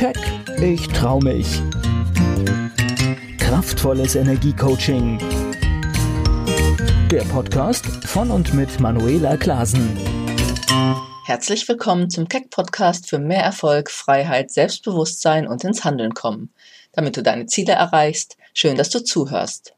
Keck, ich trau mich. Kraftvolles Energiecoaching. Der Podcast von und mit Manuela Klasen. Herzlich willkommen zum Keck Podcast für mehr Erfolg, Freiheit, Selbstbewusstsein und ins Handeln kommen. Damit du deine Ziele erreichst, schön, dass du zuhörst.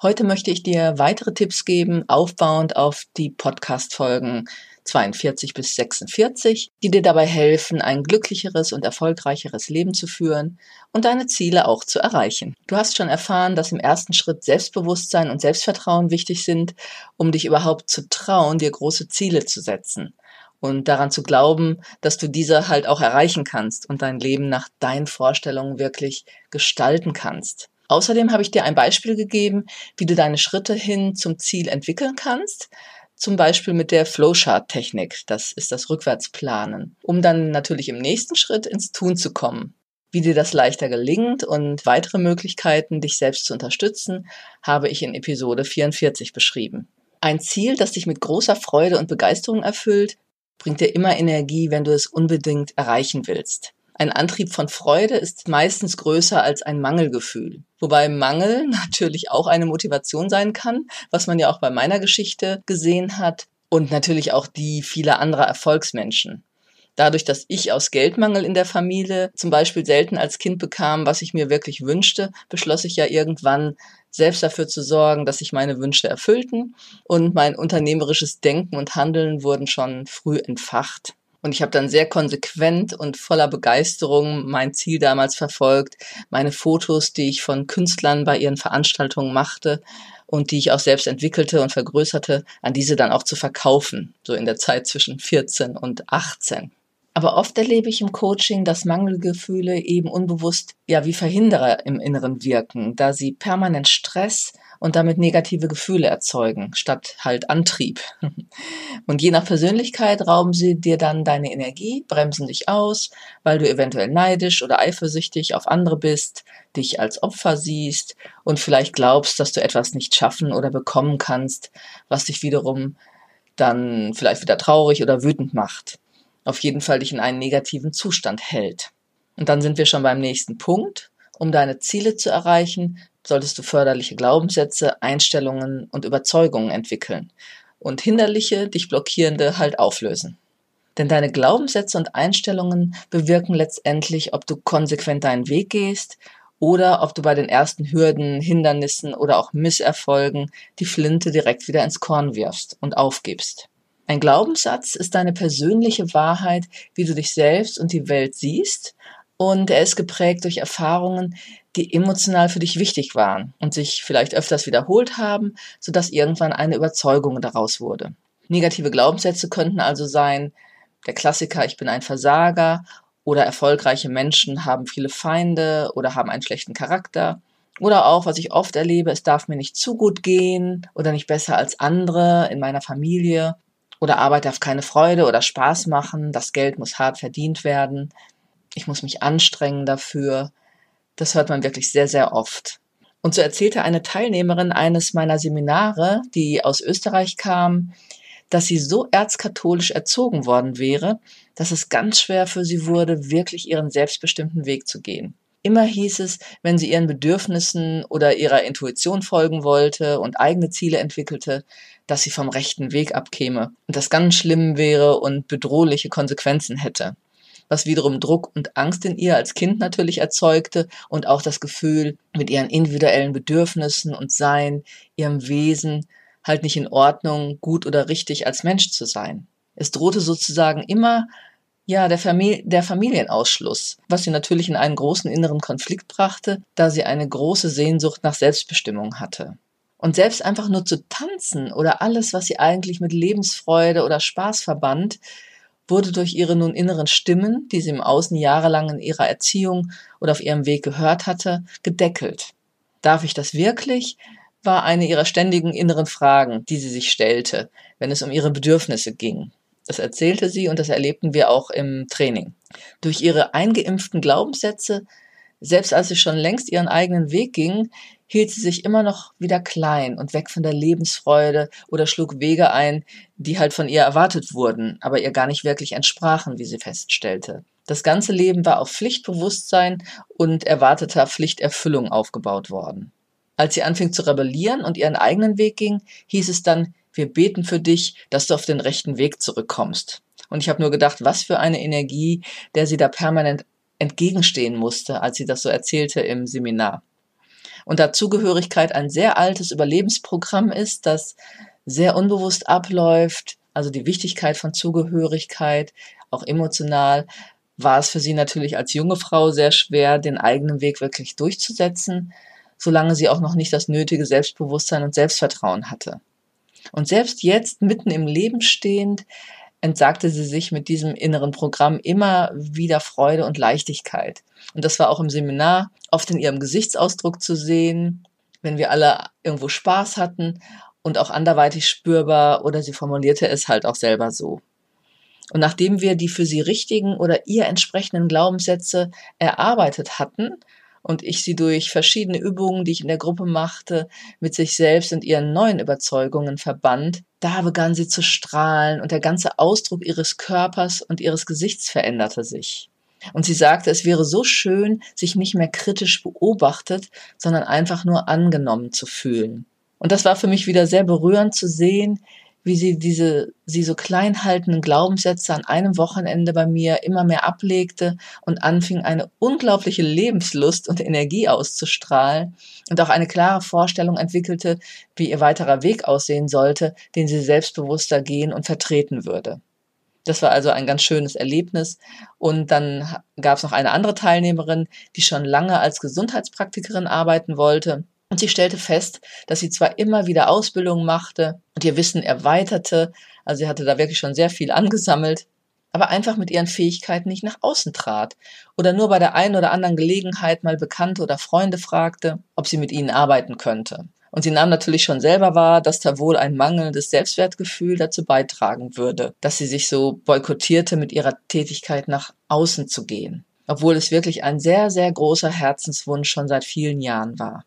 Heute möchte ich dir weitere Tipps geben, aufbauend auf die Podcast-Folgen 42 bis 46, die dir dabei helfen, ein glücklicheres und erfolgreicheres Leben zu führen und deine Ziele auch zu erreichen. Du hast schon erfahren, dass im ersten Schritt Selbstbewusstsein und Selbstvertrauen wichtig sind, um dich überhaupt zu trauen, dir große Ziele zu setzen und daran zu glauben, dass du diese halt auch erreichen kannst und dein Leben nach deinen Vorstellungen wirklich gestalten kannst. Außerdem habe ich dir ein Beispiel gegeben, wie du deine Schritte hin zum Ziel entwickeln kannst, zum Beispiel mit der Flowchart-Technik, das ist das Rückwärtsplanen, um dann natürlich im nächsten Schritt ins Tun zu kommen. Wie dir das leichter gelingt und weitere Möglichkeiten, dich selbst zu unterstützen, habe ich in Episode 44 beschrieben. Ein Ziel, das dich mit großer Freude und Begeisterung erfüllt, bringt dir immer Energie, wenn du es unbedingt erreichen willst. Ein Antrieb von Freude ist meistens größer als ein Mangelgefühl. Wobei Mangel natürlich auch eine Motivation sein kann, was man ja auch bei meiner Geschichte gesehen hat und natürlich auch die vieler anderer Erfolgsmenschen. Dadurch, dass ich aus Geldmangel in der Familie zum Beispiel selten als Kind bekam, was ich mir wirklich wünschte, beschloss ich ja irgendwann selbst dafür zu sorgen, dass sich meine Wünsche erfüllten und mein unternehmerisches Denken und Handeln wurden schon früh entfacht. Und ich habe dann sehr konsequent und voller Begeisterung mein Ziel damals verfolgt, meine Fotos, die ich von Künstlern bei ihren Veranstaltungen machte und die ich auch selbst entwickelte und vergrößerte, an diese dann auch zu verkaufen, so in der Zeit zwischen 14 und 18. Aber oft erlebe ich im Coaching, dass Mangelgefühle eben unbewusst ja wie Verhinderer im Inneren wirken, da sie permanent Stress und damit negative Gefühle erzeugen, statt halt Antrieb. Und je nach Persönlichkeit rauben sie dir dann deine Energie, bremsen dich aus, weil du eventuell neidisch oder eifersüchtig auf andere bist, dich als Opfer siehst und vielleicht glaubst, dass du etwas nicht schaffen oder bekommen kannst, was dich wiederum dann vielleicht wieder traurig oder wütend macht. Auf jeden Fall dich in einen negativen Zustand hält. Und dann sind wir schon beim nächsten Punkt. Um deine Ziele zu erreichen, solltest du förderliche Glaubenssätze, Einstellungen und Überzeugungen entwickeln und hinderliche, dich blockierende halt auflösen. Denn deine Glaubenssätze und Einstellungen bewirken letztendlich, ob du konsequent deinen Weg gehst oder ob du bei den ersten Hürden, Hindernissen oder auch Misserfolgen die Flinte direkt wieder ins Korn wirfst und aufgibst. Ein Glaubenssatz ist deine persönliche Wahrheit, wie du dich selbst und die Welt siehst und er ist geprägt durch Erfahrungen, die emotional für dich wichtig waren und sich vielleicht öfters wiederholt haben, sodass irgendwann eine Überzeugung daraus wurde. Negative Glaubenssätze könnten also sein, der Klassiker, ich bin ein Versager oder erfolgreiche Menschen haben viele Feinde oder haben einen schlechten Charakter. Oder auch, was ich oft erlebe, es darf mir nicht zu gut gehen oder nicht besser als andere in meiner Familie. Oder Arbeit darf keine Freude oder Spaß machen, das Geld muss hart verdient werden ich muss mich anstrengen dafür. Das hört man wirklich sehr, sehr oft. Und so erzählte eine Teilnehmerin eines meiner Seminare, die aus Österreich kam, dass sie so erzkatholisch erzogen worden wäre, dass es ganz schwer für sie wurde, wirklich ihren selbstbestimmten Weg zu gehen. Immer hieß es, wenn sie ihren Bedürfnissen oder ihrer Intuition folgen wollte und eigene Ziele entwickelte, dass sie vom rechten Weg abkäme und das ganz schlimm wäre und bedrohliche Konsequenzen hätte was wiederum Druck und Angst in ihr als Kind natürlich erzeugte und auch das Gefühl, mit ihren individuellen Bedürfnissen und Sein, ihrem Wesen halt nicht in Ordnung, gut oder richtig als Mensch zu sein. Es drohte sozusagen immer ja, der, Famili der Familienausschluss, was sie natürlich in einen großen inneren Konflikt brachte, da sie eine große Sehnsucht nach Selbstbestimmung hatte. Und selbst einfach nur zu tanzen oder alles, was sie eigentlich mit Lebensfreude oder Spaß verband, wurde durch ihre nun inneren Stimmen, die sie im Außen jahrelang in ihrer Erziehung oder auf ihrem Weg gehört hatte, gedeckelt. Darf ich das wirklich? war eine ihrer ständigen inneren Fragen, die sie sich stellte, wenn es um ihre Bedürfnisse ging. Das erzählte sie und das erlebten wir auch im Training. Durch ihre eingeimpften Glaubenssätze, selbst als sie schon längst ihren eigenen Weg ging, hielt sie sich immer noch wieder klein und weg von der Lebensfreude oder schlug Wege ein, die halt von ihr erwartet wurden, aber ihr gar nicht wirklich entsprachen, wie sie feststellte. Das ganze Leben war auf Pflichtbewusstsein und erwarteter Pflichterfüllung aufgebaut worden. Als sie anfing zu rebellieren und ihren eigenen Weg ging, hieß es dann, wir beten für dich, dass du auf den rechten Weg zurückkommst. Und ich habe nur gedacht, was für eine Energie, der sie da permanent entgegenstehen musste, als sie das so erzählte im Seminar. Und da Zugehörigkeit ein sehr altes Überlebensprogramm ist, das sehr unbewusst abläuft, also die Wichtigkeit von Zugehörigkeit, auch emotional, war es für sie natürlich als junge Frau sehr schwer, den eigenen Weg wirklich durchzusetzen, solange sie auch noch nicht das nötige Selbstbewusstsein und Selbstvertrauen hatte. Und selbst jetzt, mitten im Leben stehend, entsagte sie sich mit diesem inneren Programm immer wieder Freude und Leichtigkeit. Und das war auch im Seminar oft in ihrem Gesichtsausdruck zu sehen, wenn wir alle irgendwo Spaß hatten und auch anderweitig spürbar oder sie formulierte es halt auch selber so. Und nachdem wir die für sie richtigen oder ihr entsprechenden Glaubenssätze erarbeitet hatten und ich sie durch verschiedene Übungen, die ich in der Gruppe machte, mit sich selbst und ihren neuen Überzeugungen verband, da begann sie zu strahlen und der ganze Ausdruck ihres Körpers und ihres Gesichts veränderte sich. Und sie sagte, es wäre so schön, sich nicht mehr kritisch beobachtet, sondern einfach nur angenommen zu fühlen. Und das war für mich wieder sehr berührend zu sehen, wie sie diese, sie so klein haltenden Glaubenssätze an einem Wochenende bei mir immer mehr ablegte und anfing eine unglaubliche Lebenslust und Energie auszustrahlen und auch eine klare Vorstellung entwickelte, wie ihr weiterer Weg aussehen sollte, den sie selbstbewusster gehen und vertreten würde. Das war also ein ganz schönes Erlebnis. Und dann gab es noch eine andere Teilnehmerin, die schon lange als Gesundheitspraktikerin arbeiten wollte und sie stellte fest, dass sie zwar immer wieder Ausbildungen machte und ihr Wissen erweiterte, also sie hatte da wirklich schon sehr viel angesammelt, aber einfach mit ihren Fähigkeiten nicht nach außen trat oder nur bei der einen oder anderen Gelegenheit mal Bekannte oder Freunde fragte, ob sie mit ihnen arbeiten könnte. Und sie nahm natürlich schon selber wahr, dass da wohl ein mangelndes Selbstwertgefühl dazu beitragen würde, dass sie sich so boykottierte, mit ihrer Tätigkeit nach außen zu gehen. Obwohl es wirklich ein sehr, sehr großer Herzenswunsch schon seit vielen Jahren war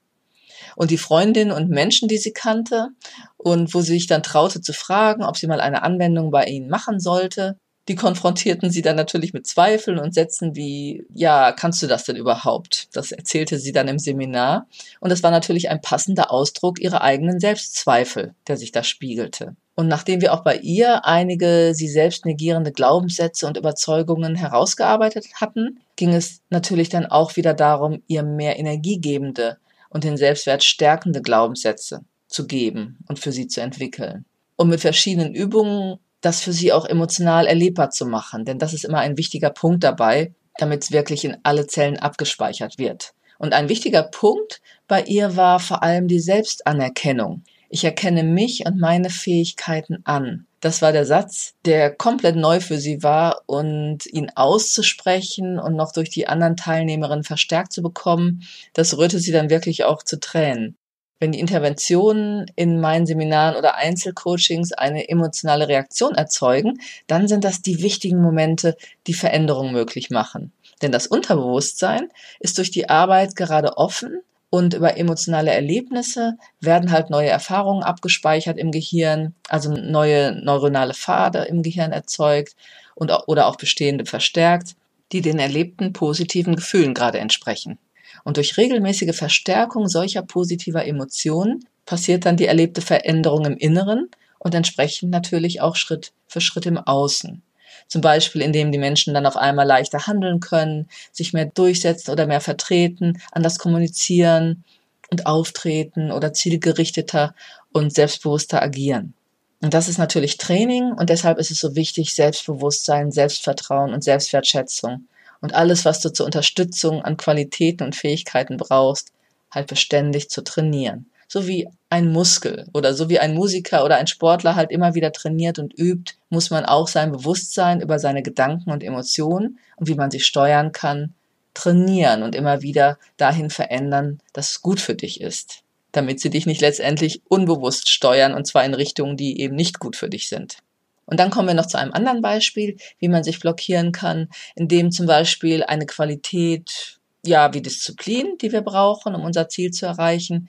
und die Freundinnen und Menschen, die sie kannte und wo sie sich dann traute zu fragen, ob sie mal eine Anwendung bei ihnen machen sollte. Die konfrontierten sie dann natürlich mit Zweifeln und Sätzen wie, ja, kannst du das denn überhaupt? Das erzählte sie dann im Seminar. Und es war natürlich ein passender Ausdruck ihrer eigenen Selbstzweifel, der sich da spiegelte. Und nachdem wir auch bei ihr einige sie selbst negierende Glaubenssätze und Überzeugungen herausgearbeitet hatten, ging es natürlich dann auch wieder darum, ihr mehr energiegebende und den Selbstwert stärkende Glaubenssätze zu geben und für sie zu entwickeln. Und mit verschiedenen Übungen das für sie auch emotional erlebbar zu machen, denn das ist immer ein wichtiger Punkt dabei, damit es wirklich in alle Zellen abgespeichert wird. Und ein wichtiger Punkt bei ihr war vor allem die Selbstanerkennung. Ich erkenne mich und meine Fähigkeiten an. Das war der Satz, der komplett neu für sie war und ihn auszusprechen und noch durch die anderen Teilnehmerinnen verstärkt zu bekommen, das rührte sie dann wirklich auch zu Tränen. Wenn die Interventionen in meinen Seminaren oder Einzelcoachings eine emotionale Reaktion erzeugen, dann sind das die wichtigen Momente, die Veränderung möglich machen. Denn das Unterbewusstsein ist durch die Arbeit gerade offen und über emotionale Erlebnisse werden halt neue Erfahrungen abgespeichert im Gehirn, also neue neuronale Pfade im Gehirn erzeugt und, oder auch bestehende verstärkt, die den erlebten positiven Gefühlen gerade entsprechen. Und durch regelmäßige Verstärkung solcher positiver Emotionen passiert dann die erlebte Veränderung im Inneren und entsprechend natürlich auch Schritt für Schritt im Außen. Zum Beispiel, indem die Menschen dann auf einmal leichter handeln können, sich mehr durchsetzen oder mehr vertreten, anders kommunizieren und auftreten oder zielgerichteter und selbstbewusster agieren. Und das ist natürlich Training und deshalb ist es so wichtig, Selbstbewusstsein, Selbstvertrauen und Selbstwertschätzung und alles, was du zur Unterstützung an Qualitäten und Fähigkeiten brauchst, halt beständig zu trainieren so wie ein Muskel oder so wie ein Musiker oder ein Sportler halt immer wieder trainiert und übt, muss man auch sein Bewusstsein über seine Gedanken und Emotionen und wie man sie steuern kann, trainieren und immer wieder dahin verändern, dass es gut für dich ist, damit sie dich nicht letztendlich unbewusst steuern und zwar in Richtungen, die eben nicht gut für dich sind. Und dann kommen wir noch zu einem anderen Beispiel, wie man sich blockieren kann, indem zum Beispiel eine Qualität ja, wie Disziplin, die wir brauchen, um unser Ziel zu erreichen,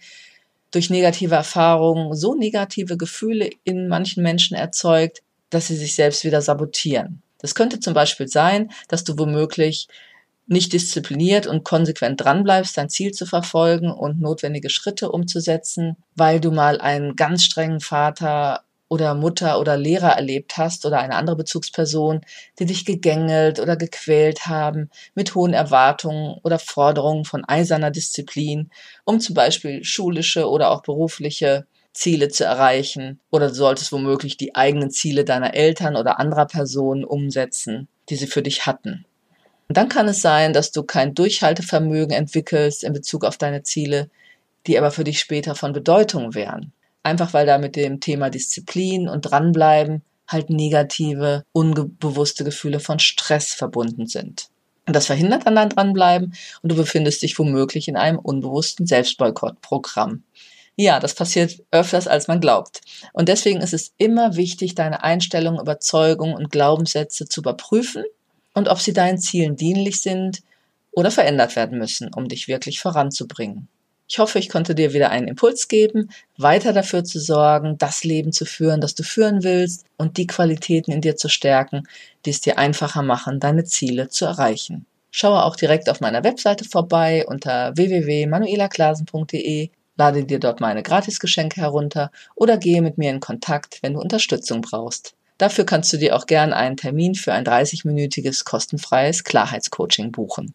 durch negative Erfahrungen so negative Gefühle in manchen Menschen erzeugt, dass sie sich selbst wieder sabotieren. Das könnte zum Beispiel sein, dass du womöglich nicht diszipliniert und konsequent dranbleibst, dein Ziel zu verfolgen und notwendige Schritte umzusetzen, weil du mal einen ganz strengen Vater oder Mutter oder Lehrer erlebt hast oder eine andere Bezugsperson, die dich gegängelt oder gequält haben mit hohen Erwartungen oder Forderungen von eiserner Disziplin, um zum Beispiel schulische oder auch berufliche Ziele zu erreichen oder du solltest womöglich die eigenen Ziele deiner Eltern oder anderer Personen umsetzen, die sie für dich hatten. Und dann kann es sein, dass du kein Durchhaltevermögen entwickelst in Bezug auf deine Ziele, die aber für dich später von Bedeutung wären. Einfach weil da mit dem Thema Disziplin und dranbleiben halt negative, unbewusste Gefühle von Stress verbunden sind. Und das verhindert dann dein Dranbleiben und du befindest dich womöglich in einem unbewussten Selbstboykottprogramm. Ja, das passiert öfters, als man glaubt. Und deswegen ist es immer wichtig, deine Einstellungen, Überzeugungen und Glaubenssätze zu überprüfen und ob sie deinen Zielen dienlich sind oder verändert werden müssen, um dich wirklich voranzubringen. Ich hoffe, ich konnte dir wieder einen Impuls geben, weiter dafür zu sorgen, das Leben zu führen, das du führen willst und die Qualitäten in dir zu stärken, die es dir einfacher machen, deine Ziele zu erreichen. Schaue auch direkt auf meiner Webseite vorbei unter www.manuelaklasen.de Lade dir dort meine Gratisgeschenke herunter oder gehe mit mir in Kontakt, wenn du Unterstützung brauchst. Dafür kannst du dir auch gern einen Termin für ein 30-minütiges kostenfreies Klarheitscoaching buchen.